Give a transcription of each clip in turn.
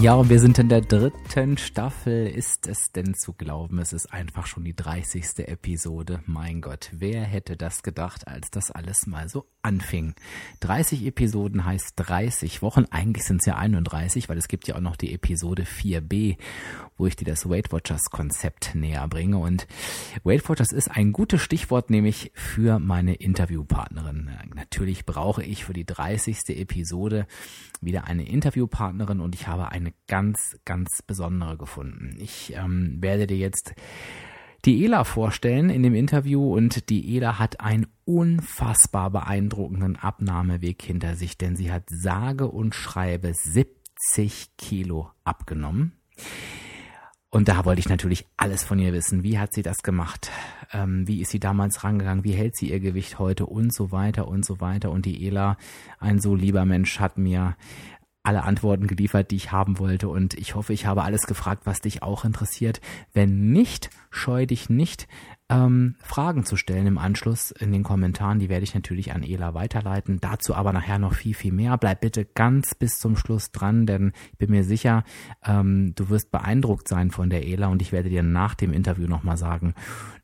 Ja, und wir sind in der dritten Staffel. Ist es denn zu glauben? Es ist einfach schon die 30. Episode. Mein Gott, wer hätte das gedacht, als das alles mal so anfing? 30 Episoden heißt 30 Wochen. Eigentlich sind es ja 31, weil es gibt ja auch noch die Episode 4b, wo ich dir das Weight Watchers Konzept näher bringe. Und Weight Watchers ist ein gutes Stichwort, nämlich für meine Interviewpartnerin. Natürlich brauche ich für die 30. Episode wieder eine Interviewpartnerin und ich habe eine ganz, ganz besondere gefunden. Ich ähm, werde dir jetzt die Ela vorstellen in dem Interview und die Ela hat einen unfassbar beeindruckenden Abnahmeweg hinter sich, denn sie hat sage und schreibe 70 Kilo abgenommen. Und da wollte ich natürlich alles von ihr wissen. Wie hat sie das gemacht? Ähm, wie ist sie damals rangegangen? Wie hält sie ihr Gewicht heute? Und so weiter und so weiter. Und die Ela, ein so lieber Mensch, hat mir alle Antworten geliefert, die ich haben wollte. Und ich hoffe, ich habe alles gefragt, was dich auch interessiert. Wenn nicht, scheu dich nicht, ähm, Fragen zu stellen im Anschluss in den Kommentaren. Die werde ich natürlich an Ela weiterleiten. Dazu aber nachher noch viel, viel mehr. Bleib bitte ganz bis zum Schluss dran, denn ich bin mir sicher, ähm, du wirst beeindruckt sein von der Ela und ich werde dir nach dem Interview nochmal sagen,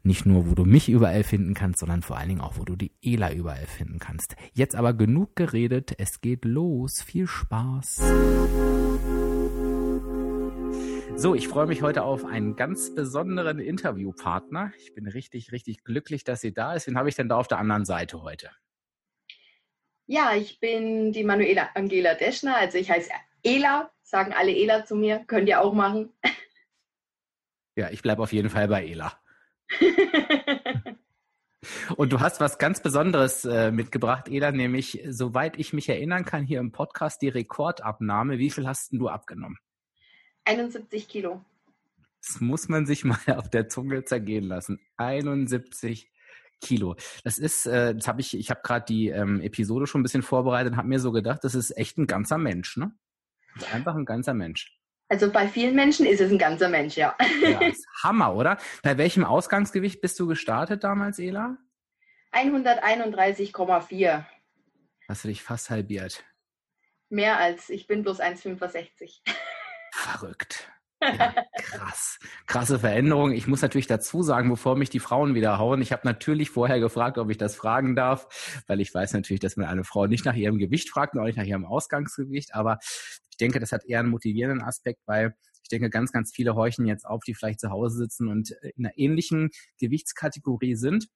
nicht nur, wo du mich überall finden kannst, sondern vor allen Dingen auch, wo du die Ela überall finden kannst. Jetzt aber genug geredet. Es geht los. Viel Spaß. So, ich freue mich heute auf einen ganz besonderen Interviewpartner. Ich bin richtig, richtig glücklich, dass sie da ist. Wen habe ich denn da auf der anderen Seite heute? Ja, ich bin die Manuela Angela Deschner. Also ich heiße Ela, sagen alle Ela zu mir. Könnt ihr auch machen. Ja, ich bleibe auf jeden Fall bei Ela. Und du hast was ganz Besonderes äh, mitgebracht, Ela, nämlich, soweit ich mich erinnern kann, hier im Podcast die Rekordabnahme. Wie viel hast du abgenommen? 71 Kilo. Das muss man sich mal auf der Zunge zergehen lassen. 71 Kilo. Das ist, äh, das habe ich, ich habe gerade die ähm, Episode schon ein bisschen vorbereitet und habe mir so gedacht, das ist echt ein ganzer Mensch, ne? Das ist einfach ein ganzer Mensch. Also bei vielen Menschen ist es ein ganzer Mensch, ja. Ja, ist Hammer, oder? Bei welchem Ausgangsgewicht bist du gestartet damals, Ela? 131,4. Hast du dich fast halbiert? Mehr als, ich bin bloß 1,65. Verrückt. Ja, krass. Krasse Veränderung. Ich muss natürlich dazu sagen, bevor mich die Frauen wieder hauen, ich habe natürlich vorher gefragt, ob ich das fragen darf, weil ich weiß natürlich, dass man eine Frau nicht nach ihrem Gewicht fragt und auch nicht nach ihrem Ausgangsgewicht. Aber ich denke, das hat eher einen motivierenden Aspekt, weil ich denke, ganz, ganz viele horchen jetzt auf, die vielleicht zu Hause sitzen und in einer ähnlichen Gewichtskategorie sind.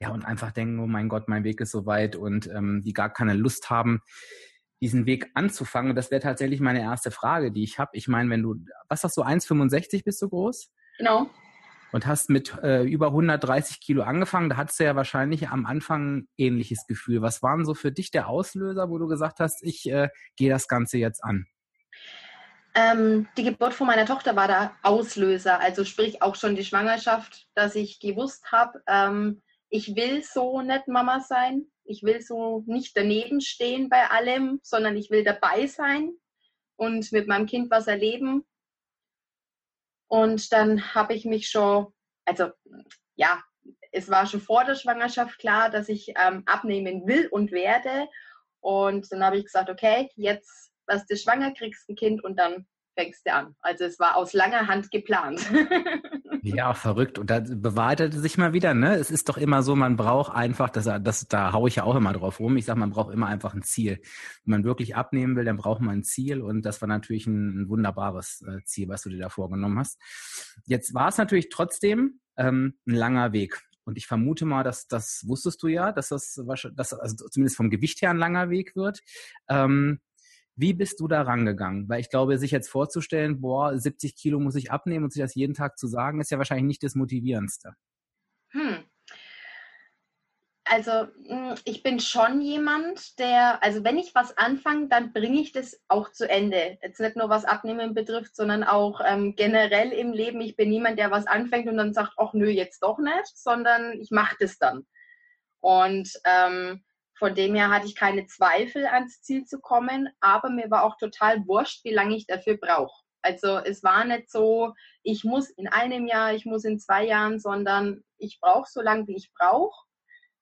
Ja, und einfach denken, oh mein Gott, mein Weg ist so weit und ähm, die gar keine Lust haben, diesen Weg anzufangen. Und das wäre tatsächlich meine erste Frage, die ich habe. Ich meine, wenn du, was sagst du, 1,65 bist du groß? Genau. Und hast mit äh, über 130 Kilo angefangen, da hattest du ja wahrscheinlich am Anfang ein ähnliches Gefühl. Was waren so für dich der Auslöser, wo du gesagt hast, ich äh, gehe das Ganze jetzt an? Ähm, die Geburt von meiner Tochter war der Auslöser, also sprich auch schon die Schwangerschaft, dass ich gewusst habe, ähm, ich will so nicht Mama sein. Ich will so nicht daneben stehen bei allem, sondern ich will dabei sein und mit meinem Kind was erleben. Und dann habe ich mich schon, also ja, es war schon vor der Schwangerschaft klar, dass ich ähm, abnehmen will und werde. Und dann habe ich gesagt, okay, jetzt wirst du schwanger, kriegst ein Kind und dann fängst du an. Also es war aus langer Hand geplant. Ja, verrückt. Und da bewahrheitete sich mal wieder, ne? Es ist doch immer so, man braucht einfach, das, das, da haue ich ja auch immer drauf rum. Ich sage, man braucht immer einfach ein Ziel. Wenn man wirklich abnehmen will, dann braucht man ein Ziel. Und das war natürlich ein, ein wunderbares äh, Ziel, was du dir da vorgenommen hast. Jetzt war es natürlich trotzdem ähm, ein langer Weg. Und ich vermute mal, dass das wusstest du ja, dass das, dass, also zumindest vom Gewicht her ein langer Weg wird. Ähm, wie bist du da rangegangen? Weil ich glaube, sich jetzt vorzustellen, boah, 70 Kilo muss ich abnehmen und sich das jeden Tag zu sagen, ist ja wahrscheinlich nicht das Motivierendste. Hm. Also mm, ich bin schon jemand, der, also wenn ich was anfange, dann bringe ich das auch zu Ende. Jetzt nicht nur was Abnehmen betrifft, sondern auch ähm, generell im Leben. Ich bin niemand, der was anfängt und dann sagt, ach nö, jetzt doch nicht, sondern ich mache das dann. Und ähm, von dem her hatte ich keine Zweifel, ans Ziel zu kommen, aber mir war auch total wurscht, wie lange ich dafür brauche. Also es war nicht so, ich muss in einem Jahr, ich muss in zwei Jahren, sondern ich brauche so lange, wie ich brauche.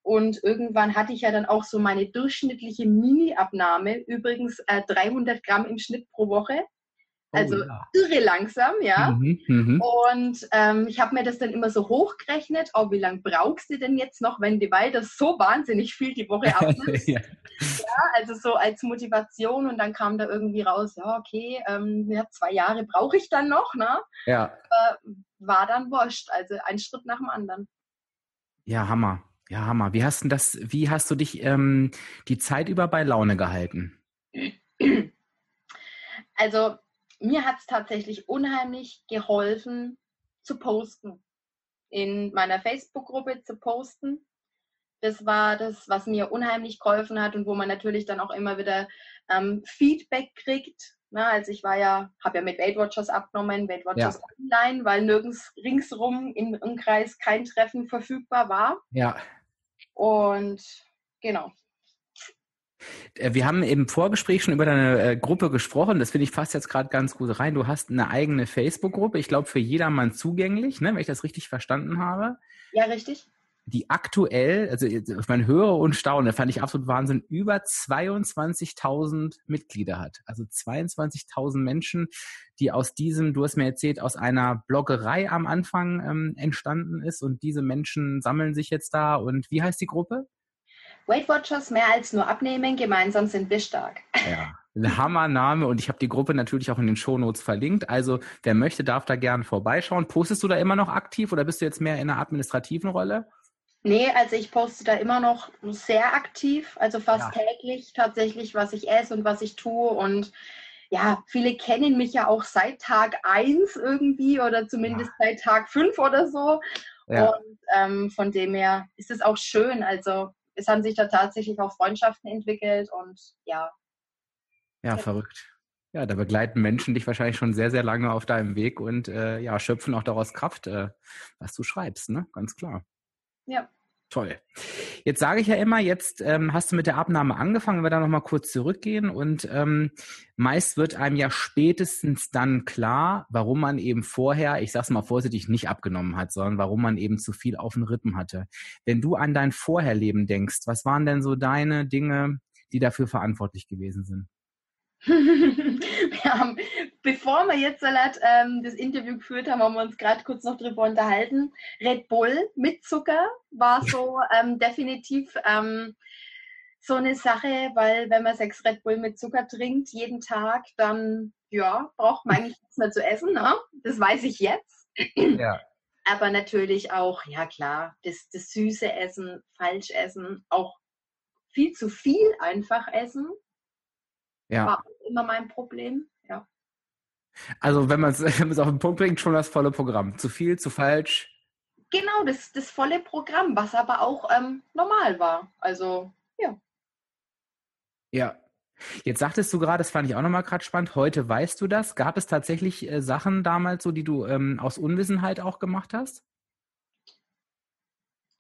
Und irgendwann hatte ich ja dann auch so meine durchschnittliche Mini-Abnahme, übrigens äh, 300 Gramm im Schnitt pro Woche. Oh also oh, ja. irre langsam, ja. Mhm, mh. Und ähm, ich habe mir das dann immer so hochgerechnet, oh, wie lange brauchst du denn jetzt noch, wenn du weiter so wahnsinnig viel die Woche abnimmst? ja. ja. also so als Motivation und dann kam da irgendwie raus, ja, okay, ähm, ja, zwei Jahre brauche ich dann noch, ne? Ja. Äh, war dann wurscht, also ein Schritt nach dem anderen. Ja, Hammer. Ja, Hammer. Wie hast du das, wie hast du dich ähm, die Zeit über bei Laune gehalten? Also mir hat es tatsächlich unheimlich geholfen zu posten. In meiner Facebook-Gruppe zu posten. Das war das, was mir unheimlich geholfen hat und wo man natürlich dann auch immer wieder ähm, Feedback kriegt. Na, also ich war ja, habe ja mit Weight Watchers abgenommen, Weight Watchers ja. online, weil nirgends ringsrum im Umkreis kein Treffen verfügbar war. Ja. Und genau, wir haben im Vorgespräch schon über deine äh, Gruppe gesprochen. Das finde ich fast jetzt gerade ganz gut rein. Du hast eine eigene Facebook-Gruppe, ich glaube für jedermann zugänglich, ne, wenn ich das richtig verstanden habe. Ja, richtig. Die aktuell, also man höre und staune, fand ich absolut Wahnsinn, über 22.000 Mitglieder hat. Also 22.000 Menschen, die aus diesem, du hast mir erzählt, aus einer Bloggerei am Anfang ähm, entstanden ist und diese Menschen sammeln sich jetzt da. Und wie heißt die Gruppe? Weight Watchers mehr als nur abnehmen, gemeinsam sind wir stark. Ja, ein Hammername und ich habe die Gruppe natürlich auch in den Shownotes verlinkt. Also wer möchte, darf da gerne vorbeischauen. Postest du da immer noch aktiv oder bist du jetzt mehr in einer administrativen Rolle? Nee, also ich poste da immer noch sehr aktiv, also fast ja. täglich tatsächlich, was ich esse und was ich tue und ja, viele kennen mich ja auch seit Tag 1 irgendwie oder zumindest ja. seit Tag 5 oder so. Ja. Und ähm, von dem her ist es auch schön. Also es haben sich da tatsächlich auch Freundschaften entwickelt und ja. Ja, verrückt. Ja, da begleiten Menschen dich wahrscheinlich schon sehr, sehr lange auf deinem Weg und äh, ja, schöpfen auch daraus Kraft, äh, was du schreibst, ne? Ganz klar. Ja. Toll. Jetzt sage ich ja immer, jetzt ähm, hast du mit der Abnahme angefangen, wenn wir da nochmal kurz zurückgehen und ähm, meist wird einem ja spätestens dann klar, warum man eben vorher, ich sag's mal vorsichtig, nicht abgenommen hat, sondern warum man eben zu viel auf den Rippen hatte. Wenn du an dein Vorherleben denkst, was waren denn so deine Dinge, die dafür verantwortlich gewesen sind? Wir haben, bevor wir jetzt Salat, ähm, das Interview geführt haben, haben wir uns gerade kurz noch drüber unterhalten. Red Bull mit Zucker war so ähm, definitiv ähm, so eine Sache, weil wenn man sechs Red Bull mit Zucker trinkt jeden Tag, dann ja, braucht man eigentlich nichts mehr zu essen. Ne? Das weiß ich jetzt. Ja. Aber natürlich auch, ja klar, das, das süße Essen, falsch essen, auch viel zu viel einfach essen. Ja. War immer mein Problem. Ja. Also wenn man es auf den Punkt bringt, schon das volle Programm. Zu viel, zu falsch. Genau, das, das volle Programm, was aber auch ähm, normal war. Also, ja. Ja. Jetzt sagtest du gerade, das fand ich auch nochmal gerade spannend, heute weißt du das. Gab es tatsächlich äh, Sachen damals so, die du ähm, aus Unwissenheit auch gemacht hast?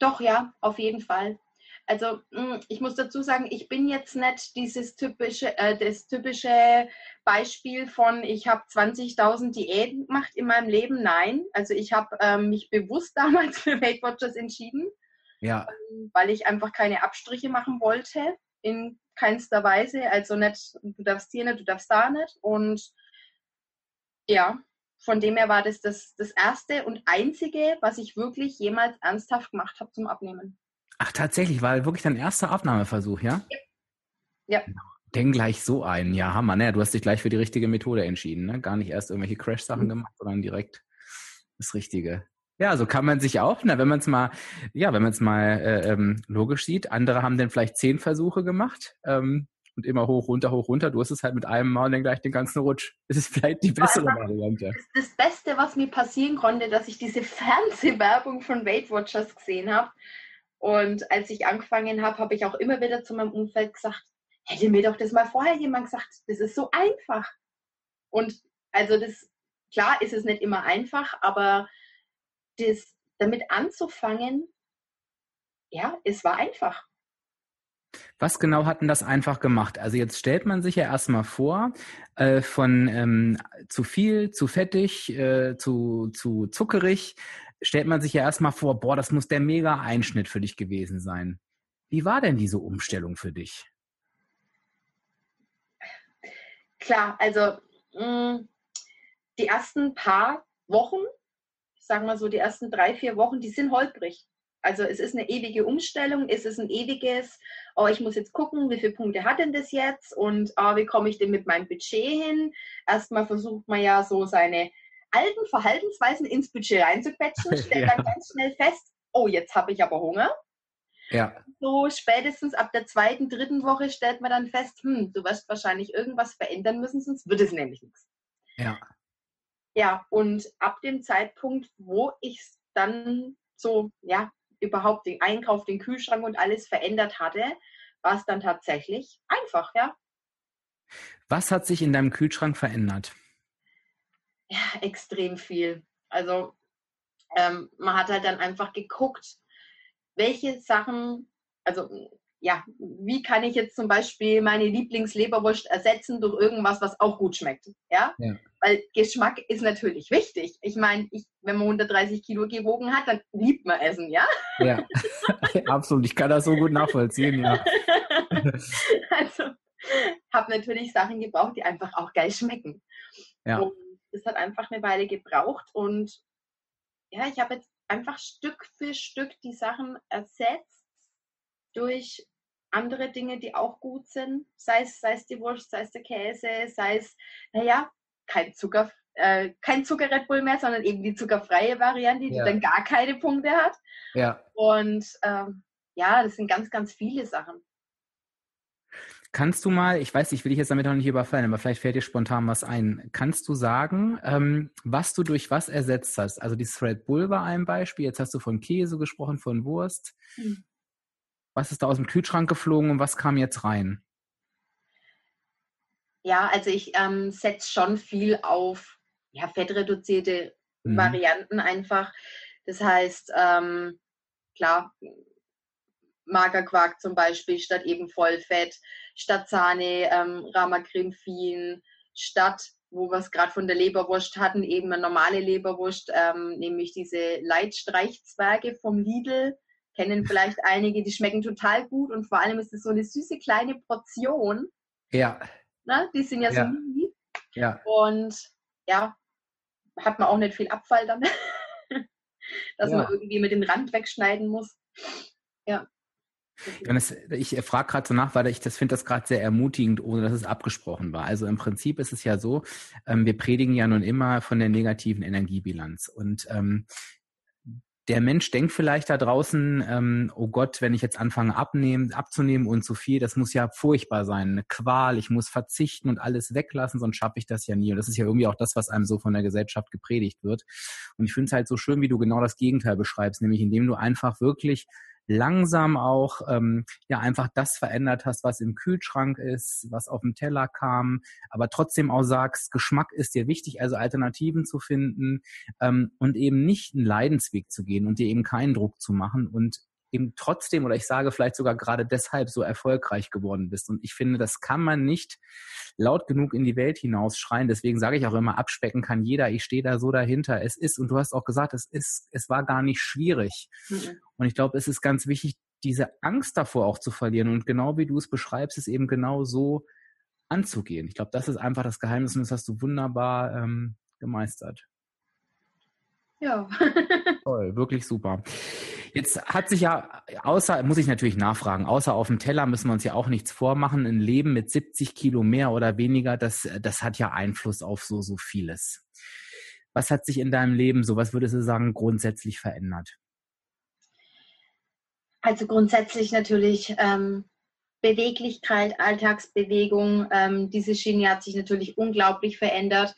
Doch, ja, auf jeden Fall. Also hm, ich muss dazu sagen, ich bin jetzt nicht dieses typische, äh, das typische Beispiel von, ich habe 20.000 Diäten gemacht in meinem Leben. Nein, also ich habe ähm, mich bewusst damals für Weight Watchers entschieden, ja. ähm, weil ich einfach keine Abstriche machen wollte in keinster Weise. Also nicht, du darfst hier nicht, du darfst da nicht. Und ja, von dem her war das, das das erste und einzige, was ich wirklich jemals ernsthaft gemacht habe zum Abnehmen. Ach, tatsächlich, war wirklich dein erster Abnahmeversuch, ja? Ja. Denk gleich so ein. Ja, Hammer, ne? Du hast dich gleich für die richtige Methode entschieden, ne? Gar nicht erst irgendwelche Crash-Sachen mhm. gemacht, sondern direkt das Richtige. Ja, so kann man sich auch, ne, wenn man es mal, ja, wenn man es mal äh, ähm, logisch sieht. Andere haben dann vielleicht zehn Versuche gemacht ähm, und immer hoch, runter, hoch, runter. Du hast es halt mit einem Mal und dann gleich den ganzen Rutsch. Das ist vielleicht die bessere Variante. Das, das Beste, was mir passieren konnte, dass ich diese Fernsehwerbung von Weight Watchers gesehen habe Und als ich angefangen habe, habe ich auch immer wieder zu meinem Umfeld gesagt, hätte mir doch das mal vorher jemand gesagt, das ist so einfach. Und also das, klar ist es nicht immer einfach, aber das, damit anzufangen, ja, es war einfach. Was genau hat denn das einfach gemacht? Also jetzt stellt man sich ja erstmal vor, äh, von ähm, zu viel, zu fettig, äh, zu, zu zuckerig, stellt man sich ja erstmal vor, boah, das muss der mega Einschnitt für dich gewesen sein. Wie war denn diese Umstellung für dich? Klar, also mh, mm, die ersten paar Wochen, sagen wir so, die ersten drei, vier Wochen, die sind holprig. Also es ist eine ewige Umstellung, es ist ein ewiges, oh, ich muss jetzt gucken, wie viele Punkte hat denn das jetzt und oh, wie komme ich denn mit meinem Budget hin? Erstmal versucht man ja so seine alten Verhaltensweisen ins Budget reinzuquetschen, stellt ja. dann ganz schnell fest, oh, jetzt habe ich aber Hunger. Ja. So spätestens ab der zweiten, dritten Woche stellt man dann fest, hm, du wirst wahrscheinlich irgendwas verändern müssen, sonst wird es nämlich nichts. Ja. Ja, und ab dem Zeitpunkt, wo ich dann so, ja, überhaupt den Einkauf, den Kühlschrank und alles verändert hatte, war es dann tatsächlich einfach, ja. Was hat sich in deinem Kühlschrank verändert? Ja, extrem viel. Also ähm, man hat halt dann einfach geguckt, welche Sachen, also ja, wie kann ich jetzt zum Beispiel meine Lieblingsleberwurst ersetzen durch irgendwas, was auch gut schmeckt? Ja? ja. Weil Geschmack ist natürlich wichtig. Ich meine, ich, wenn man 130 Kilo gewogen hat, dann liebt man Essen, ja? Ja, absolut. Ich kann das so gut nachvollziehen, ja. also, habe natürlich Sachen gebraucht, die einfach auch geil schmecken. Ja. Und das hat einfach eine Weile gebraucht und ja, ich habe jetzt einfach Stück für Stück die Sachen ersetzt durch andere Dinge, die auch gut sind, sei es, sei es die Wurst, sei es der Käse, sei es, naja, kein Zucker, äh, kein Zucker Red Bull mehr, sondern eben die zuckerfreie Variante, die ja. dann gar keine Punkte hat. Ja. Und ähm, ja, das sind ganz, ganz viele Sachen. Kannst du mal, ich weiß, ich will dich jetzt damit noch nicht überfallen, aber vielleicht fällt dir spontan was ein. Kannst du sagen, ähm, was du durch was ersetzt hast? Also dieses Red Bull war ein Beispiel. Jetzt hast du von Käse gesprochen, von Wurst. Hm. Was ist da aus dem Kühlschrank geflogen und was kam jetzt rein? Ja, also ich ähm, setze schon viel auf ja, fettreduzierte mhm. Varianten einfach. Das heißt, ähm, klar, Magerquark zum Beispiel statt eben Vollfett, statt Sahne, ähm, Ramacremfin, statt, wo wir es gerade von der Leberwurst hatten, eben eine normale Leberwurst, ähm, nämlich diese Leitstreichzwerge vom Lidl kennen vielleicht einige, die schmecken total gut und vor allem ist es so eine süße kleine Portion. Ja. Ne? Die sind ja, ja. so mini. Ja. Und ja, hat man auch nicht viel Abfall dann, dass ja. man irgendwie mit dem Rand wegschneiden muss. Ja. Das, ich frage gerade so nach, weil ich das finde das gerade sehr ermutigend, ohne dass es abgesprochen war. Also im Prinzip ist es ja so, ähm, wir predigen ja nun immer von der negativen Energiebilanz. Und ähm, der Mensch denkt vielleicht da draußen, ähm, oh Gott, wenn ich jetzt anfange abnehmen, abzunehmen und zu viel, das muss ja furchtbar sein, eine Qual, ich muss verzichten und alles weglassen, sonst schaffe ich das ja nie. Und das ist ja irgendwie auch das, was einem so von der Gesellschaft gepredigt wird. Und ich finde es halt so schön, wie du genau das Gegenteil beschreibst, nämlich indem du einfach wirklich langsam auch ähm, ja einfach das verändert hast, was im Kühlschrank ist, was auf dem Teller kam, aber trotzdem auch sagst, Geschmack ist dir wichtig, also Alternativen zu finden ähm, und eben nicht einen Leidensweg zu gehen und dir eben keinen Druck zu machen und eben trotzdem oder ich sage vielleicht sogar gerade deshalb so erfolgreich geworden bist. Und ich finde, das kann man nicht laut genug in die Welt hinausschreien. Deswegen sage ich auch immer, abspecken kann jeder. Ich stehe da so dahinter. Es ist, und du hast auch gesagt, es ist, es war gar nicht schwierig. Mhm. Und ich glaube, es ist ganz wichtig, diese Angst davor auch zu verlieren. Und genau wie du es beschreibst, ist eben genau so anzugehen. Ich glaube, das ist einfach das Geheimnis und das hast du wunderbar ähm, gemeistert. Ja. Toll, wirklich super. Jetzt hat sich ja, außer, muss ich natürlich nachfragen, außer auf dem Teller müssen wir uns ja auch nichts vormachen. Ein Leben mit 70 Kilo mehr oder weniger, das, das hat ja Einfluss auf so, so vieles. Was hat sich in deinem Leben so, was würdest du sagen, grundsätzlich verändert? Also grundsätzlich natürlich ähm, Beweglichkeit, Alltagsbewegung. Ähm, diese Schiene hat sich natürlich unglaublich verändert.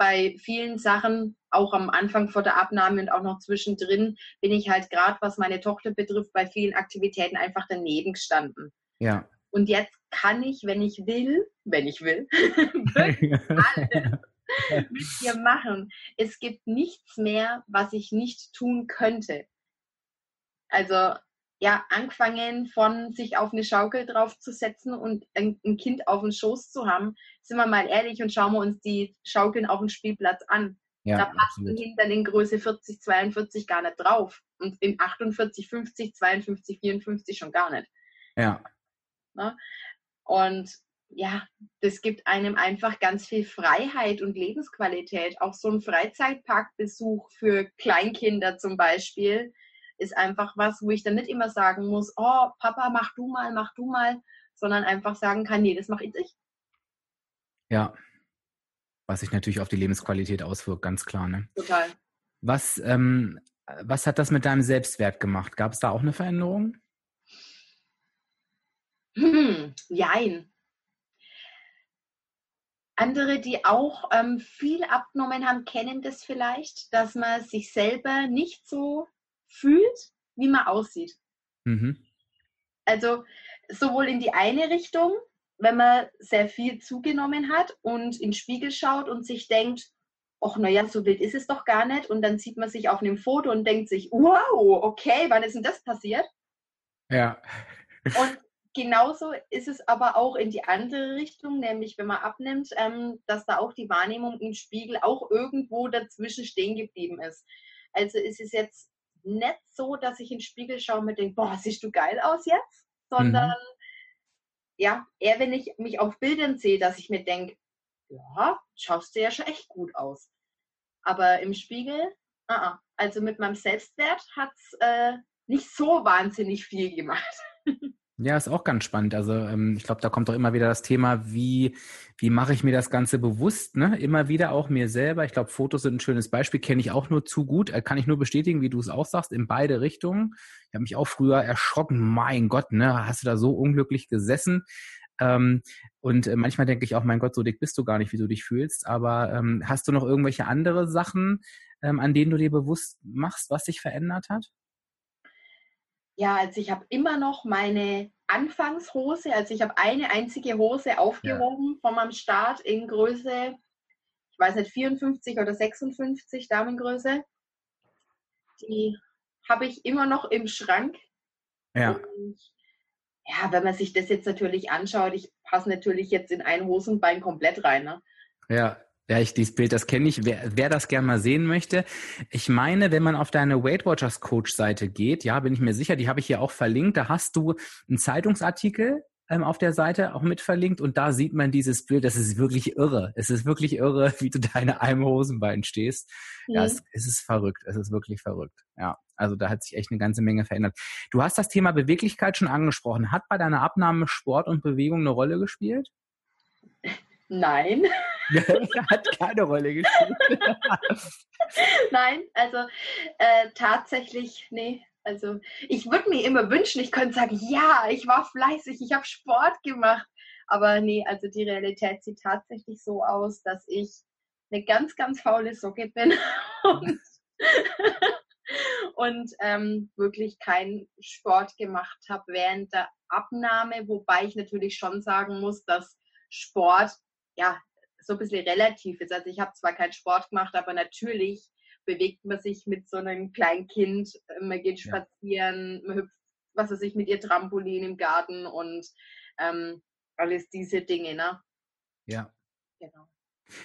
Bei vielen Sachen auch am Anfang vor der Abnahme und auch noch zwischendrin bin ich halt gerade, was meine Tochter betrifft, bei vielen Aktivitäten einfach daneben gestanden. Ja. Und jetzt kann ich, wenn ich will, wenn ich will, wirklich alles mit ihr machen. Es gibt nichts mehr, was ich nicht tun könnte. Also ja, angefangen von sich auf eine Schaukel draufzusetzen und ein, ein, Kind auf den Schoß zu haben, sind wir mal ehrlich und schauen wir uns die Schaukeln auf dem Spielplatz an. Ja, da passt ein Kind dann in Größe 40, 42 gar nicht drauf. Und in 48, 50, 52, 54 schon gar nicht. Ja. Ne? Und ja, das gibt einem einfach ganz viel Freiheit und Lebensqualität. Auch so ein Freizeitparkbesuch für Kleinkinder zum Beispiel ist einfach was, wo ich dann nicht immer sagen muss, oh, Papa, mach du mal, mach du mal, sondern einfach sagen kann, nee, das mache ich. Ja. Was sich natürlich auf die Lebensqualität auswirkt, ganz klar. Ne? Total. Was, ähm, was hat das mit deinem Selbstwert gemacht? Gab es da auch eine Veränderung? Hm, jein. Andere, die auch ähm, viel abgenommen haben, kennen das vielleicht, dass man sich selber nicht so fühlt, wie man aussieht. Mhm. Also sowohl in die eine Richtung, wenn man sehr viel zugenommen hat und in den Spiegel schaut und sich denkt, ach naja, so wild ist es doch gar nicht. Und dann sieht man sich auf einem Foto und denkt sich, wow, okay, wann ist denn das passiert? Ja. Und genauso ist es aber auch in die andere Richtung, nämlich wenn man abnimmt, ähm, dass da auch die Wahrnehmung im Spiegel auch irgendwo dazwischen stehen geblieben ist. Also ist es jetzt nicht so, dass ich in den Spiegel schaue und mir denke, boah, siehst du geil aus jetzt, sondern mhm. ja, eher wenn ich mich auf Bildern sehe, dass ich mir denke, ja, schaust du ja schon echt gut aus. Aber im Spiegel, uh -uh. also mit meinem Selbstwert hat es äh, nicht so wahnsinnig viel gemacht. Ja, ist auch ganz spannend. Also ähm, ich glaube, da kommt doch immer wieder das Thema, wie, wie mache ich mir das Ganze bewusst, ne? Immer wieder auch mir selber. Ich glaube, Fotos sind ein schönes Beispiel, kenne ich auch nur zu gut, äh, kann ich nur bestätigen, wie du es auch sagst, in beide Richtungen. Ich habe mich auch früher erschrocken, mein Gott, ne, hast du da so unglücklich gesessen? Ähm, und äh, manchmal denke ich auch, mein Gott, so dick bist du gar nicht, wie du dich fühlst. Aber ähm, hast du noch irgendwelche andere Sachen, ähm, an denen du dir bewusst machst, was sich verändert hat? Ja, also ich habe immer noch meine Anfangshose, also ich habe eine einzige Hose aufgehoben ja. von meinem Start in Größe, ich weiß nicht, 54 oder 56 Damengröße. Die habe ich immer noch im Schrank. Ja. Und ja, wenn man sich das jetzt natürlich anschaut, ich passe natürlich jetzt in ein Hosenbein komplett rein. Ne? Ja, ja, ich, dieses Bild, das kenne ich. Wer, wer das gerne mal sehen möchte, ich meine, wenn man auf deine Weight Watchers Coach Seite geht, ja, bin ich mir sicher, die habe ich hier auch verlinkt, da hast du einen Zeitungsartikel ähm, auf der Seite auch mit verlinkt und da sieht man dieses Bild, das ist wirklich irre. Es ist wirklich irre, wie du deine einem Hosenbein stehst. Mhm. Ja, es, es ist verrückt, es ist wirklich verrückt. Ja, also da hat sich echt eine ganze Menge verändert. Du hast das Thema Beweglichkeit schon angesprochen. Hat bei deiner Abnahme Sport und Bewegung eine Rolle gespielt? Nein. Hat keine Rolle gespielt. Nein, also äh, tatsächlich, nee. Also ich würde mir immer wünschen, ich könnte sagen, ja, ich war fleißig, ich habe Sport gemacht. Aber nee, also die Realität sieht tatsächlich so aus, dass ich eine ganz, ganz faule Socke bin und, und ähm, wirklich keinen Sport gemacht habe während der Abnahme, wobei ich natürlich schon sagen muss, dass Sport ja so ein bisschen relativ ist. Also ich habe zwar keinen Sport gemacht, aber natürlich bewegt man sich mit so einem kleinen Kind, man geht spazieren, man hüpft, was weiß ich, mit ihr Trampolin im Garten und ähm, alles diese Dinge, ne? Ja. Genau.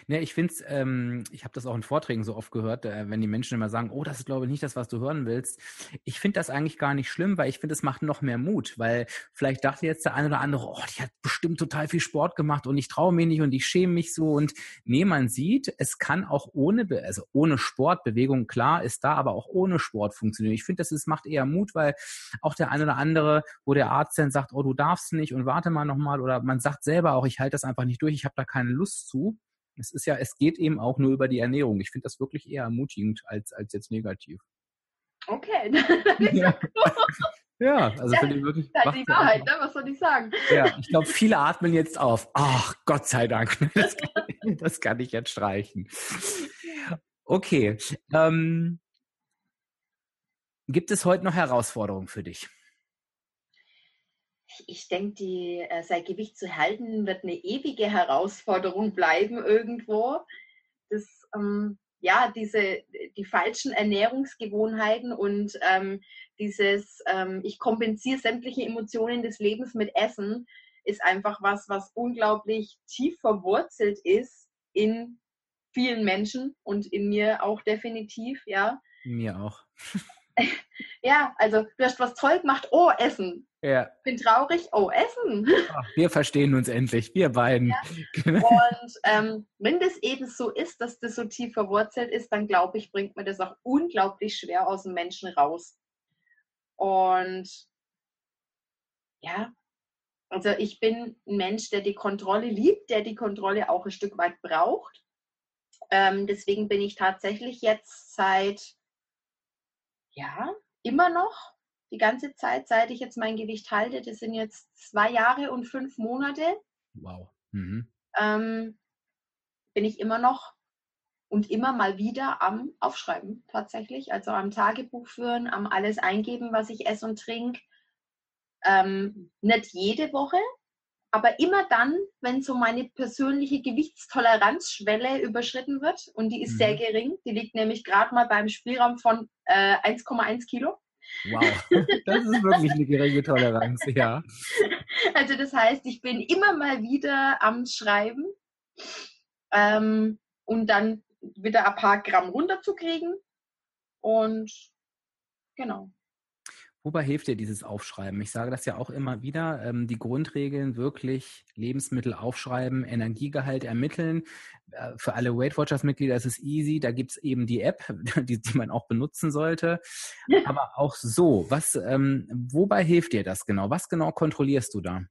Ne, ich finde es, ähm, ich habe das auch in Vorträgen so oft gehört, äh, wenn die Menschen immer sagen, oh, das ist glaube ich nicht das, was du hören willst. Ich finde das eigentlich gar nicht schlimm, weil ich finde, es macht noch mehr Mut, weil vielleicht dachte jetzt der eine oder andere, oh, die hat bestimmt total viel Sport gemacht und ich traue mich nicht und ich schäme mich so und nee, man sieht, es kann auch ohne, also ohne Sportbewegung, klar, ist da, aber auch ohne Sport funktionieren. Ich finde, das ist, macht eher Mut, weil auch der eine oder andere, wo der Arzt dann sagt, oh, du darfst nicht und warte mal nochmal oder man sagt selber auch, ich halte das einfach nicht durch, ich habe da keine Lust zu es ist ja, es geht eben auch nur über die Ernährung. Ich finde das wirklich eher ermutigend als, als jetzt negativ. Okay. ja. ja, also finde ich wirklich. Das ist die Wahrheit, ne? was soll ich sagen? Ja, ich glaube, viele atmen jetzt auf. Ach, Gott sei Dank. Das kann, das kann ich jetzt streichen. Okay. Ähm, gibt es heute noch Herausforderungen für dich? Ich denke, die, äh, sein Gewicht zu halten, wird eine ewige Herausforderung bleiben irgendwo. Das, ähm, ja, diese, die falschen Ernährungsgewohnheiten und ähm, dieses, ähm, ich kompensiere sämtliche Emotionen des Lebens mit Essen, ist einfach was, was unglaublich tief verwurzelt ist in vielen Menschen und in mir auch definitiv, ja. Mir auch. ja, also du hast was toll gemacht, oh, Essen. Ja. Bin traurig, oh, Essen. Ach, wir verstehen uns endlich, wir beiden. Ja. Und ähm, wenn das eben so ist, dass das so tief verwurzelt ist, dann glaube ich, bringt man das auch unglaublich schwer aus dem Menschen raus. Und ja, also ich bin ein Mensch, der die Kontrolle liebt, der die Kontrolle auch ein Stück weit braucht. Ähm, deswegen bin ich tatsächlich jetzt seit, ja, immer noch die ganze Zeit, seit ich jetzt mein Gewicht halte, das sind jetzt zwei Jahre und fünf Monate. Wow. Mhm. Ähm, bin ich immer noch und immer mal wieder am Aufschreiben tatsächlich, also am Tagebuch führen, am alles eingeben, was ich esse und trinke. Ähm, nicht jede Woche, aber immer dann, wenn so meine persönliche Gewichtstoleranzschwelle überschritten wird und die ist mhm. sehr gering, die liegt nämlich gerade mal beim Spielraum von äh, 1,1 Kilo. Wow, das ist wirklich eine geringe Toleranz, ja. Also das heißt, ich bin immer mal wieder am Schreiben ähm, und dann wieder ein paar Gramm runterzukriegen. Und genau. Wobei hilft dir dieses Aufschreiben? Ich sage das ja auch immer wieder. Ähm, die Grundregeln wirklich Lebensmittel aufschreiben, Energiegehalt ermitteln. Äh, für alle Weight Watchers Mitglieder ist es easy. Da gibt's eben die App, die, die man auch benutzen sollte. Aber auch so, was, ähm, wobei hilft dir das genau? Was genau kontrollierst du da?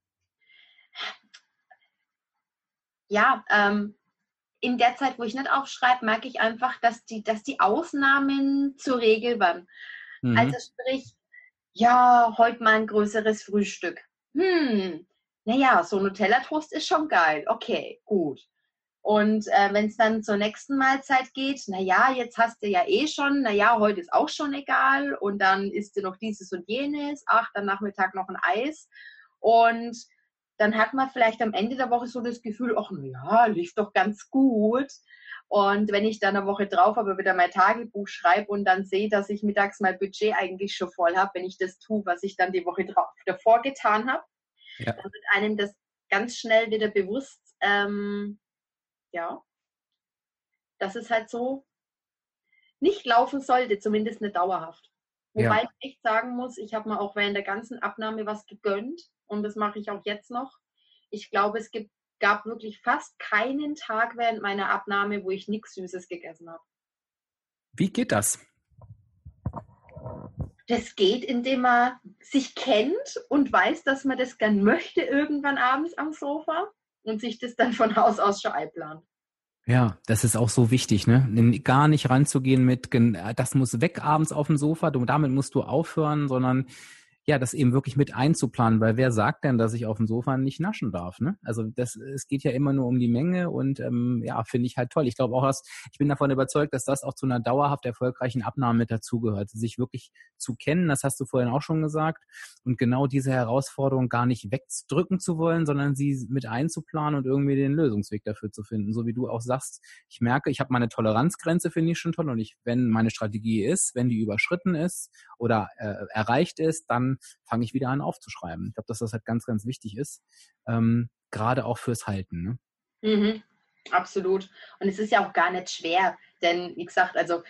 Ja, ähm, in der Zeit, wo ich nicht aufschreibe, merke ich einfach, dass die, dass die Ausnahmen zur Regel waren. Mhm. Also sprich, ja, heute mal ein größeres Frühstück. Hm, naja, so Nutella-Toast ist schon geil. Okay, gut. Und äh, wenn es dann zur nächsten Mahlzeit geht, naja, jetzt hast du ja eh schon, naja, heute ist auch schon egal. Und dann isst du noch dieses und jenes. Ach, dann Nachmittag noch ein Eis. Und dann hat man vielleicht am Ende der Woche so das Gefühl, ach, naja, lief doch ganz gut. Und wenn ich dann eine Woche drauf aber wieder mein Tagebuch schreibe und dann sehe, dass ich mittags mein Budget eigentlich schon voll habe, wenn ich das tue, was ich dann die Woche drauf, davor getan habe, ja. dann wird einem das ganz schnell wieder bewusst, ähm, ja, dass es halt so nicht laufen sollte, zumindest nicht dauerhaft. Wobei ja. ich echt sagen muss, ich habe mir auch während der ganzen Abnahme was gegönnt und das mache ich auch jetzt noch. Ich glaube, es gibt gab wirklich fast keinen Tag während meiner Abnahme, wo ich nichts Süßes gegessen habe. Wie geht das? Das geht, indem man sich kennt und weiß, dass man das gern möchte irgendwann abends am Sofa und sich das dann von Haus aus schon einplant. Ja, das ist auch so wichtig, ne? Gar nicht ranzugehen mit, das muss weg abends auf dem Sofa, damit musst du aufhören, sondern ja, das eben wirklich mit einzuplanen, weil wer sagt denn, dass ich auf dem Sofa nicht naschen darf? Ne? Also das, es geht ja immer nur um die Menge und ähm, ja, finde ich halt toll. Ich glaube auch, dass ich bin davon überzeugt, dass das auch zu einer dauerhaft erfolgreichen Abnahme mit dazugehört, sich wirklich zu kennen. Das hast du vorhin auch schon gesagt und genau diese Herausforderung gar nicht wegdrücken zu wollen, sondern sie mit einzuplanen und irgendwie den Lösungsweg dafür zu finden. So wie du auch sagst, ich merke, ich habe meine Toleranzgrenze finde ich schon toll und ich, wenn meine Strategie ist, wenn die überschritten ist oder äh, erreicht ist, dann fange ich wieder an aufzuschreiben. Ich glaube, dass das halt ganz, ganz wichtig ist, ähm, gerade auch fürs Halten. Ne? Mhm, absolut. Und es ist ja auch gar nicht schwer, denn wie gesagt, also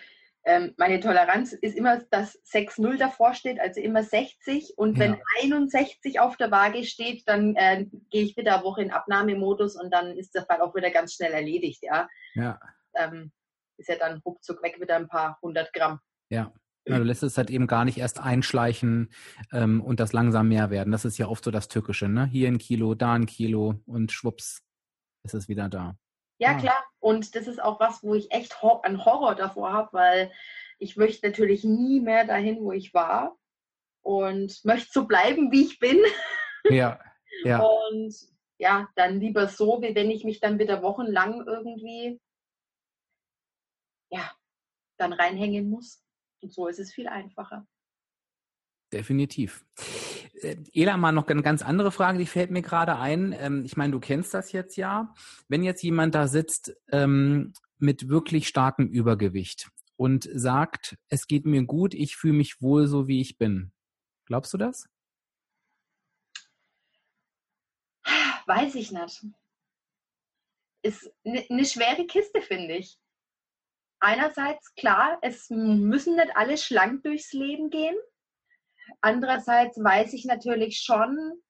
ähm, meine Toleranz ist immer, dass 6-0 davor steht, also immer 60. Und wenn ja. 61 auf der Waage steht, dann äh, gehe ich wieder eine Woche in Abnahmemodus und dann ist der Fall auch wieder ganz schnell erledigt. Ja. ja. Ähm, ist ja dann ruckzuck weg wieder ein paar hundert Gramm. Ja, ja, du lässt es halt eben gar nicht erst einschleichen ähm, und das langsam mehr werden. Das ist ja oft so das Tückische, ne? Hier ein Kilo, da ein Kilo und schwupps ist es wieder da. Ja, ah. klar. Und das ist auch was, wo ich echt Hor einen Horror davor habe, weil ich möchte natürlich nie mehr dahin, wo ich war und möchte so bleiben, wie ich bin. Ja, ja. Und ja, dann lieber so, wie wenn ich mich dann wieder wochenlang irgendwie ja, dann reinhängen muss. Und so ist es viel einfacher. Definitiv. Äh, Ela, mal noch eine ganz andere Frage, die fällt mir gerade ein. Ähm, ich meine, du kennst das jetzt ja. Wenn jetzt jemand da sitzt ähm, mit wirklich starkem Übergewicht und sagt, es geht mir gut, ich fühle mich wohl so, wie ich bin. Glaubst du das? Weiß ich nicht. Ist eine ne schwere Kiste, finde ich. Einerseits, klar, es müssen nicht alle schlank durchs Leben gehen. Andererseits weiß ich natürlich schon,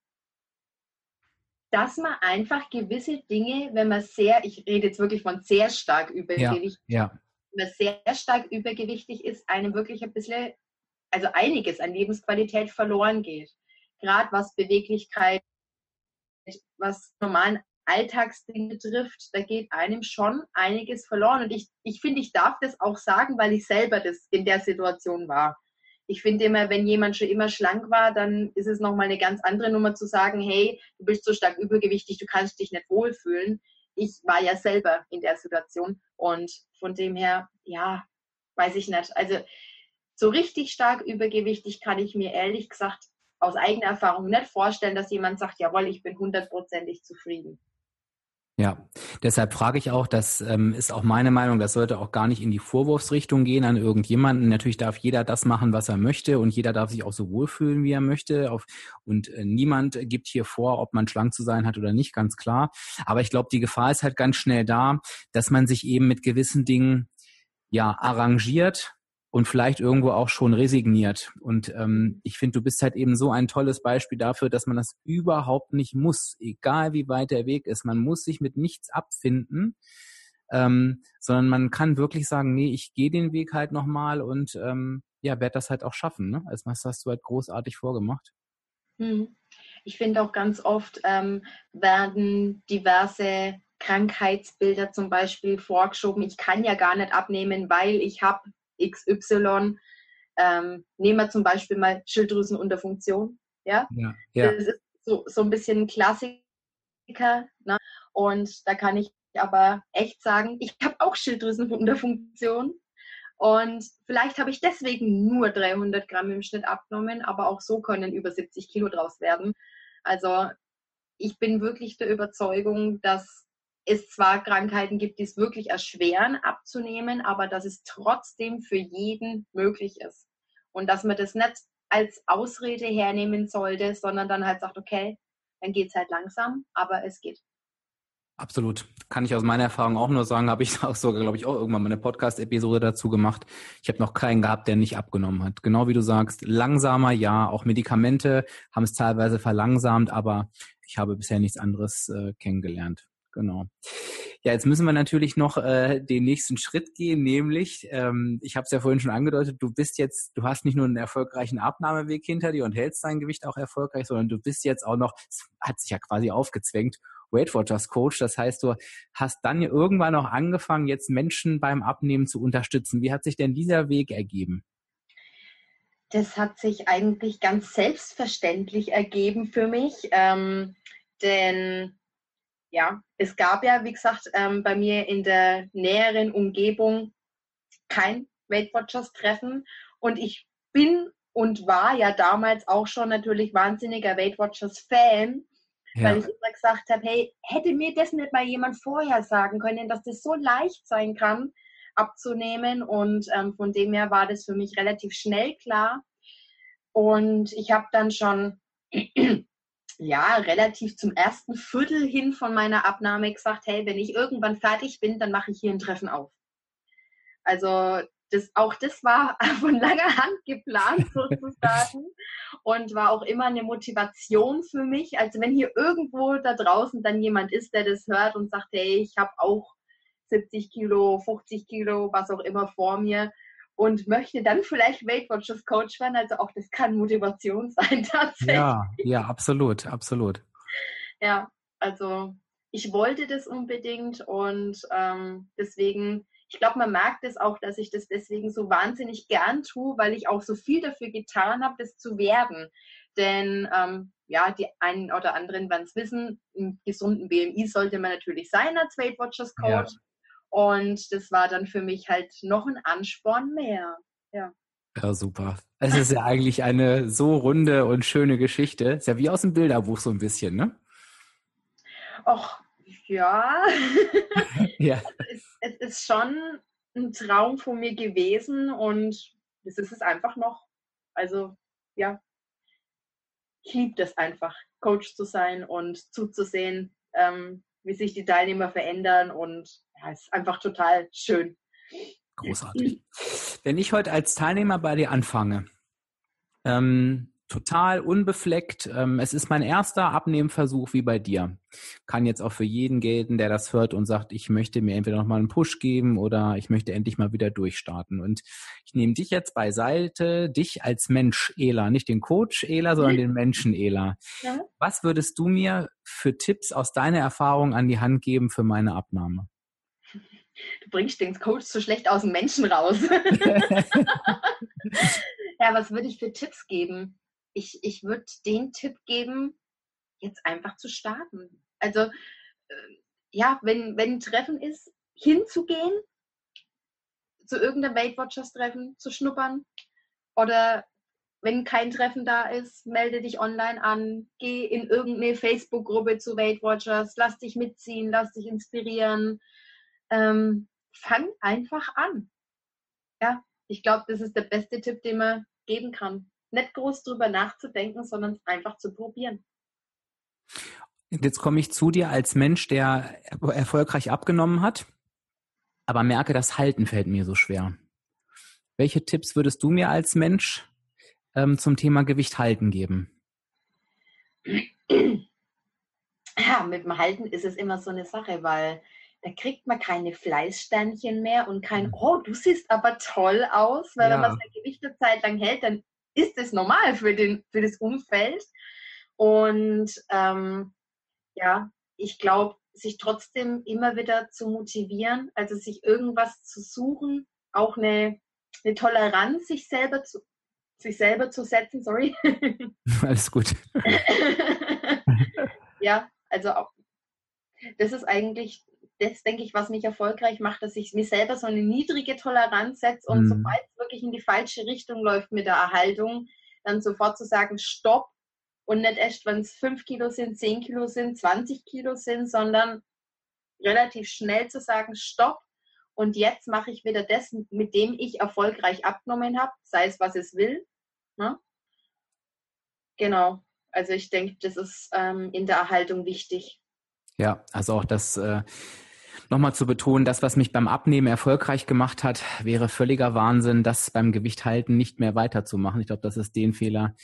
dass man einfach gewisse Dinge, wenn man sehr, ich rede jetzt wirklich von sehr stark übergewichtig, ja, ja. wenn man sehr stark übergewichtig ist, einem wirklich ein bisschen, also einiges an Lebensqualität verloren geht. Gerade was Beweglichkeit, was normalen Alltagsdinge betrifft, da geht einem schon einiges verloren. Und ich, ich finde, ich darf das auch sagen, weil ich selber das in der Situation war ich finde immer, wenn jemand schon immer schlank war, dann ist es nochmal eine ganz andere Nummer zu sagen, hey, du bist so stark übergewichtig, du kannst dich nicht wohlfühlen. Ich war ja selber in der Situation und von dem her, ja, weiß ich nicht. Also so richtig stark übergewichtig kann ich mir ehrlich gesagt aus eigener Erfahrung nicht vorstellen, dass jemand sagt, jawohl, ich bin hundertprozentig zufrieden. Ja, deshalb frage ich auch, das ähm, ist auch meine Meinung, das sollte auch gar nicht in die Vorwurfsrichtung gehen an irgendjemanden. Natürlich darf jeder das machen, was er möchte und jeder darf sich auch so wohlfühlen, wie er möchte. Auf, und äh, niemand gibt hier vor, ob man schlank zu sein hat oder nicht, ganz klar. Aber ich glaube, die Gefahr ist halt ganz schnell da, dass man sich eben mit gewissen Dingen ja arrangiert und vielleicht irgendwo auch schon resigniert. Und ähm, ich finde, du bist halt eben so ein tolles Beispiel dafür, dass man das überhaupt nicht muss, egal wie weit der Weg ist. Man muss sich mit nichts abfinden, ähm, sondern man kann wirklich sagen, nee, ich gehe den Weg halt nochmal und ähm, ja, werde das halt auch schaffen. Ne? Also das hast du halt großartig vorgemacht. Hm. Ich finde auch ganz oft ähm, werden diverse Krankheitsbilder zum Beispiel vorgeschoben. Ich kann ja gar nicht abnehmen, weil ich habe XY. Ähm, nehmen wir zum Beispiel mal Schilddrüsenunterfunktion. Ja? Ja, ja. Das ist so, so ein bisschen ein Klassiker. Ne? Und da kann ich aber echt sagen, ich habe auch Schilddrüsenunterfunktion. Und vielleicht habe ich deswegen nur 300 Gramm im Schnitt abgenommen, aber auch so können über 70 Kilo draus werden. Also ich bin wirklich der Überzeugung, dass es zwar Krankheiten gibt, die es wirklich erschweren abzunehmen, aber dass es trotzdem für jeden möglich ist. Und dass man das nicht als Ausrede hernehmen sollte, sondern dann halt sagt, okay, dann geht es halt langsam, aber es geht. Absolut. Kann ich aus meiner Erfahrung auch nur sagen, habe ich auch sogar, glaube ich, auch irgendwann mal eine Podcast-Episode dazu gemacht. Ich habe noch keinen gehabt, der nicht abgenommen hat. Genau wie du sagst, langsamer, ja, auch Medikamente haben es teilweise verlangsamt, aber ich habe bisher nichts anderes äh, kennengelernt. Genau. Ja, jetzt müssen wir natürlich noch äh, den nächsten Schritt gehen, nämlich, ähm, ich habe es ja vorhin schon angedeutet, du bist jetzt, du hast nicht nur einen erfolgreichen Abnahmeweg hinter dir und hältst dein Gewicht auch erfolgreich, sondern du bist jetzt auch noch, es hat sich ja quasi aufgezwängt, Weight Watchers Coach. Das heißt, du hast dann irgendwann auch angefangen, jetzt Menschen beim Abnehmen zu unterstützen. Wie hat sich denn dieser Weg ergeben? Das hat sich eigentlich ganz selbstverständlich ergeben für mich, ähm, denn ja, es gab ja, wie gesagt, ähm, bei mir in der näheren Umgebung kein Weight Watchers Treffen und ich bin und war ja damals auch schon natürlich wahnsinniger Weight Watchers Fan, ja. weil ich immer gesagt habe, hey, hätte mir das nicht mal jemand vorher sagen können, dass das so leicht sein kann, abzunehmen. Und ähm, von dem her war das für mich relativ schnell klar. Und ich habe dann schon ja, relativ zum ersten Viertel hin von meiner Abnahme gesagt, hey, wenn ich irgendwann fertig bin, dann mache ich hier ein Treffen auf. Also das, auch das war von langer Hand geplant sozusagen und war auch immer eine Motivation für mich. Also wenn hier irgendwo da draußen dann jemand ist, der das hört und sagt, hey, ich habe auch 70 Kilo, 50 Kilo, was auch immer vor mir, und möchte dann vielleicht Weight Watchers Coach werden. Also auch das kann Motivation sein tatsächlich. Ja, ja, absolut, absolut. Ja, also ich wollte das unbedingt und ähm, deswegen, ich glaube, man merkt es auch, dass ich das deswegen so wahnsinnig gern tue, weil ich auch so viel dafür getan habe, das zu werden. Denn ähm, ja, die einen oder anderen werden es wissen, im gesunden BMI sollte man natürlich sein als Weight Watchers Coach. Ja. Und das war dann für mich halt noch ein Ansporn mehr. Ja. Ja, super. Es ist ja eigentlich eine so runde und schöne Geschichte. Ist ja wie aus dem Bilderbuch so ein bisschen, ne? Och, ja. ja. Es, es, ist schon ein Traum von mir gewesen und es ist es einfach noch. Also, ja. Ich liebe das einfach, Coach zu sein und zuzusehen, ähm, wie sich die Teilnehmer verändern und ja, ist einfach total schön. Großartig. Wenn ich heute als Teilnehmer bei dir anfange, ähm, total unbefleckt, ähm, es ist mein erster Abnehmversuch wie bei dir. Kann jetzt auch für jeden gelten, der das hört und sagt, ich möchte mir entweder nochmal einen Push geben oder ich möchte endlich mal wieder durchstarten. Und ich nehme dich jetzt beiseite, dich als Mensch, Ela, nicht den Coach Ela, sondern den Menschen Ela. Ja. Was würdest du mir für Tipps aus deiner Erfahrung an die Hand geben für meine Abnahme? Du bringst den Coach so schlecht aus dem Menschen raus. ja, was würde ich für Tipps geben? Ich, ich würde den Tipp geben, jetzt einfach zu starten. Also, äh, ja, wenn, wenn ein Treffen ist, hinzugehen, zu irgendeinem Weight Watchers Treffen zu schnuppern oder wenn kein Treffen da ist, melde dich online an, geh in irgendeine Facebook-Gruppe zu Weight Watchers, lass dich mitziehen, lass dich inspirieren, ähm, fang einfach an. Ja, ich glaube, das ist der beste Tipp, den man geben kann. Nicht groß drüber nachzudenken, sondern einfach zu probieren. Jetzt komme ich zu dir als Mensch, der erfolgreich abgenommen hat, aber merke, das Halten fällt mir so schwer. Welche Tipps würdest du mir als Mensch ähm, zum Thema Gewicht halten geben? Ja, mit dem Halten ist es immer so eine Sache, weil da kriegt man keine Fleißsternchen mehr und kein, mhm. oh, du siehst aber toll aus, weil ja. wenn man sein Gewicht eine Zeit lang hält, dann ist es normal für, den, für das Umfeld. Und ähm, ja, ich glaube, sich trotzdem immer wieder zu motivieren, also sich irgendwas zu suchen, auch eine, eine Toleranz sich selber zu, sich selber zu setzen, sorry. Alles gut. ja, also auch, das ist eigentlich das, denke ich, was mich erfolgreich macht, dass ich mir selber so eine niedrige Toleranz setze und mhm. sobald es wirklich in die falsche Richtung läuft mit der Erhaltung, dann sofort zu sagen, stopp und nicht erst, wenn es 5 Kilo sind, 10 Kilo sind, 20 Kilo sind, sondern relativ schnell zu sagen, stopp und jetzt mache ich wieder das, mit dem ich erfolgreich abgenommen habe, sei es, was es will. Ne? Genau. Also ich denke, das ist ähm, in der Erhaltung wichtig. Ja, also auch das äh, nochmal zu betonen, das, was mich beim Abnehmen erfolgreich gemacht hat, wäre völliger Wahnsinn, das beim Gewicht halten nicht mehr weiterzumachen. Ich glaube, das ist den Fehler,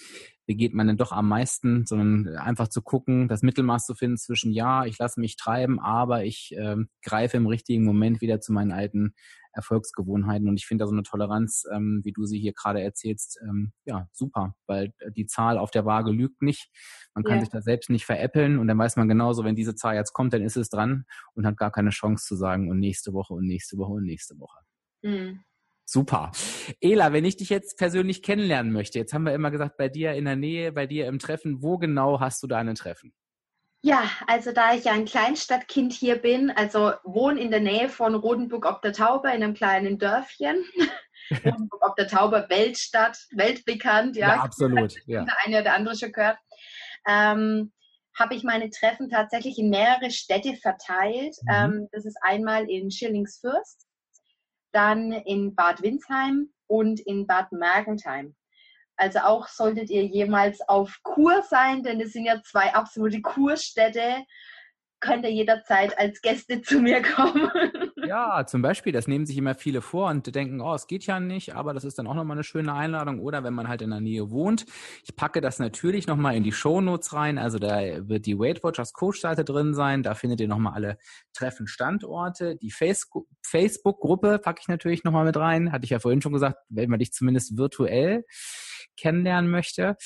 begeht man denn doch am meisten, sondern einfach zu gucken, das Mittelmaß zu finden zwischen ja, ich lasse mich treiben, aber ich äh, greife im richtigen Moment wieder zu meinen alten Erfolgsgewohnheiten. Und ich finde da so eine Toleranz, ähm, wie du sie hier gerade erzählst, ähm, ja, super, weil die Zahl auf der Waage lügt nicht. Man kann ja. sich da selbst nicht veräppeln und dann weiß man genauso, wenn diese Zahl jetzt kommt, dann ist es dran und hat gar keine Chance zu sagen und nächste Woche und nächste Woche und nächste Woche. Mhm. Super. Ela, wenn ich dich jetzt persönlich kennenlernen möchte, jetzt haben wir immer gesagt, bei dir in der Nähe, bei dir im Treffen, wo genau hast du deine Treffen? Ja, also da ich ja ein Kleinstadtkind hier bin, also wohne in der Nähe von Rodenburg ob der Tauber in einem kleinen Dörfchen. Rodenburg ob der Tauber, Weltstadt, weltbekannt, ja. ja absolut. Ja. Der eine oder andere schon gehört. Ähm, habe ich meine Treffen tatsächlich in mehrere Städte verteilt. Mhm. Ähm, das ist einmal in Schillingsfürst, dann in Bad Windsheim und in Bad Mergentheim. Also auch solltet ihr jemals auf Kur sein, denn es sind ja zwei absolute Kurstädte, könnt ihr jederzeit als Gäste zu mir kommen. Ja, zum Beispiel, das nehmen sich immer viele vor und denken, oh, es geht ja nicht, aber das ist dann auch nochmal eine schöne Einladung. Oder wenn man halt in der Nähe wohnt. Ich packe das natürlich nochmal in die Shownotes rein. Also da wird die Weight Watchers Coach-Seite drin sein. Da findet ihr nochmal alle Treffen, Standorte. Die Facebook-Gruppe packe ich natürlich nochmal mit rein. Hatte ich ja vorhin schon gesagt, wenn man dich zumindest virtuell kennenlernen möchte.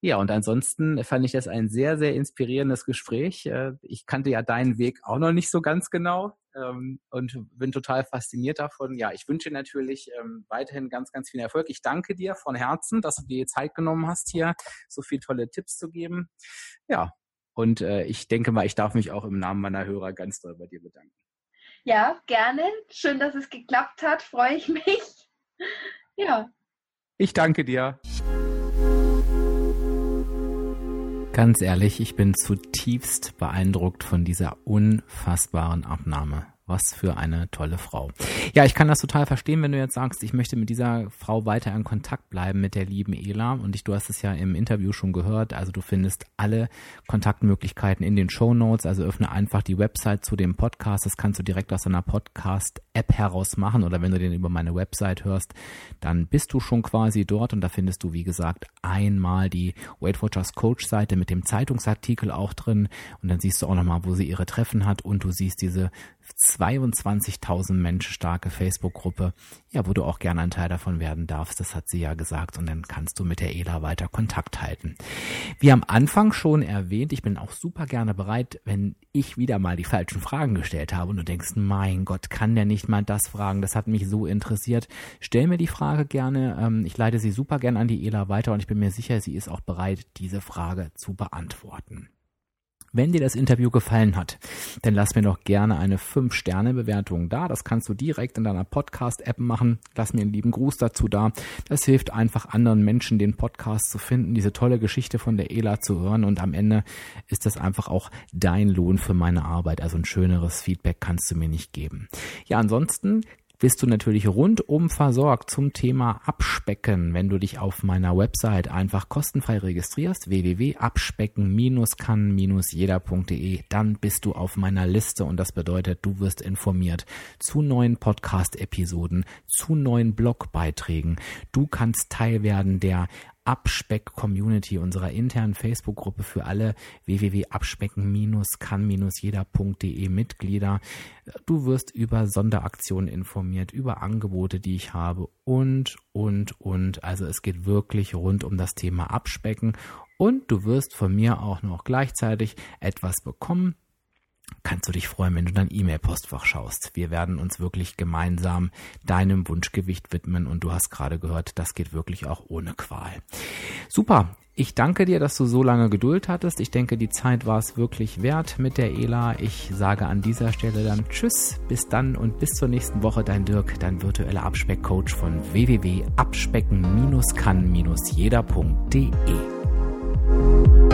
Ja, und ansonsten fand ich das ein sehr, sehr inspirierendes Gespräch. Äh, ich kannte ja deinen Weg auch noch nicht so ganz genau ähm, und bin total fasziniert davon. Ja, ich wünsche natürlich ähm, weiterhin ganz, ganz viel Erfolg. Ich danke dir von Herzen, dass du dir Zeit genommen hast, hier so viele tolle Tipps zu geben. Ja, und äh, ich denke mal, ich darf mich auch im Namen meiner Hörer ganz doll bei dir bedanken. Ja, gerne. Schön, dass es geklappt hat. Freue ich mich. Ja. Ich danke dir. Ganz ehrlich, ich bin zutiefst beeindruckt von dieser unfassbaren Abnahme. Was für eine tolle Frau. Ja, ich kann das total verstehen, wenn du jetzt sagst, ich möchte mit dieser Frau weiter in Kontakt bleiben, mit der lieben Ela. Und ich, du hast es ja im Interview schon gehört. Also du findest alle Kontaktmöglichkeiten in den Show Notes. Also öffne einfach die Website zu dem Podcast. Das kannst du direkt aus deiner Podcast-App heraus machen. Oder wenn du den über meine Website hörst, dann bist du schon quasi dort. Und da findest du, wie gesagt, einmal die Weight Watchers Coach Seite mit dem Zeitungsartikel auch drin. Und dann siehst du auch nochmal, wo sie ihre Treffen hat. Und du siehst diese 22.000 Menschen starke Facebook-Gruppe, ja, wo du auch gerne ein Teil davon werden darfst. Das hat sie ja gesagt. Und dann kannst du mit der Ela weiter Kontakt halten. Wie am Anfang schon erwähnt, ich bin auch super gerne bereit, wenn ich wieder mal die falschen Fragen gestellt habe und du denkst, mein Gott, kann der nicht mal das fragen? Das hat mich so interessiert. Stell mir die Frage gerne. Ähm, ich leite sie super gerne an die Ela weiter und ich bin mir sicher, sie ist auch bereit, diese Frage zu beantworten. Wenn dir das Interview gefallen hat, dann lass mir doch gerne eine 5-Sterne-Bewertung da. Das kannst du direkt in deiner Podcast-App machen. Lass mir einen lieben Gruß dazu da. Das hilft einfach anderen Menschen, den Podcast zu finden, diese tolle Geschichte von der Ela zu hören. Und am Ende ist das einfach auch dein Lohn für meine Arbeit. Also ein schöneres Feedback kannst du mir nicht geben. Ja, ansonsten bist du natürlich rundum versorgt zum Thema Abspecken, wenn du dich auf meiner Website einfach kostenfrei registrierst, www.abspecken-kann-jeder.de, dann bist du auf meiner Liste und das bedeutet, du wirst informiert zu neuen Podcast-Episoden, zu neuen Blogbeiträgen. Du kannst Teil werden der Abspeck-Community, unserer internen Facebook-Gruppe für alle www.abspecken-kann-jeder.de Mitglieder. Du wirst über Sonderaktionen informiert, über Angebote, die ich habe und, und, und. Also es geht wirklich rund um das Thema Abspecken und du wirst von mir auch noch gleichzeitig etwas bekommen, kannst du dich freuen, wenn du dein E-Mail-Postfach schaust. Wir werden uns wirklich gemeinsam deinem Wunschgewicht widmen und du hast gerade gehört, das geht wirklich auch ohne Qual. Super. Ich danke dir, dass du so lange Geduld hattest. Ich denke, die Zeit war es wirklich wert mit der Ela. Ich sage an dieser Stelle dann Tschüss, bis dann und bis zur nächsten Woche. Dein Dirk, dein virtueller Abspeckcoach von www.abspecken-kann-jeder.de.